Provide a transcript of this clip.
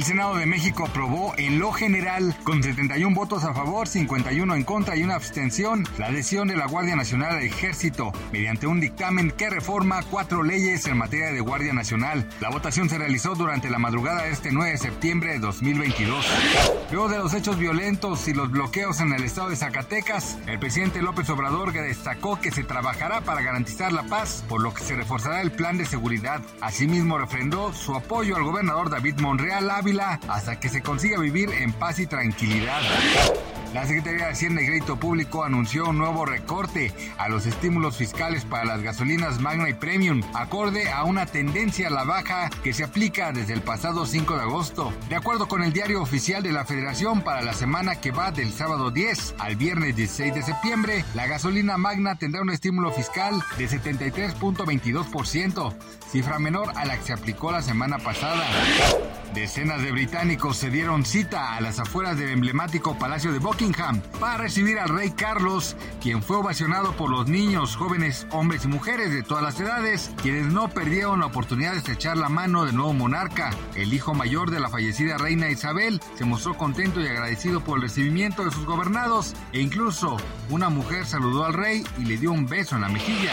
El Senado de México aprobó en lo general, con 71 votos a favor, 51 en contra y una abstención, la adhesión de la Guardia Nacional al Ejército, mediante un dictamen que reforma cuatro leyes en materia de Guardia Nacional. La votación se realizó durante la madrugada de este 9 de septiembre de 2022. Luego de los hechos violentos y los bloqueos en el estado de Zacatecas, el presidente López Obrador destacó que se trabajará para garantizar la paz, por lo que se reforzará el plan de seguridad. Asimismo, refrendó su apoyo al gobernador David Monreal Ávila hasta que se consiga vivir en paz y tranquilidad. La Secretaría de Hacienda y Crédito Público anunció un nuevo recorte a los estímulos fiscales para las gasolinas Magna y Premium, acorde a una tendencia a la baja que se aplica desde el pasado 5 de agosto. De acuerdo con el diario oficial de la Federación, para la semana que va del sábado 10 al viernes 16 de septiembre, la gasolina Magna tendrá un estímulo fiscal de 73.22%, cifra menor a la que se aplicó la semana pasada. Decenas de británicos se dieron cita a las afueras del emblemático Palacio de Buckingham para recibir al rey Carlos, quien fue ovacionado por los niños, jóvenes, hombres y mujeres de todas las edades, quienes no perdieron la oportunidad de estrechar la mano del nuevo monarca. El hijo mayor de la fallecida reina Isabel se mostró contento y agradecido por el recibimiento de sus gobernados e incluso una mujer saludó al rey y le dio un beso en la mejilla.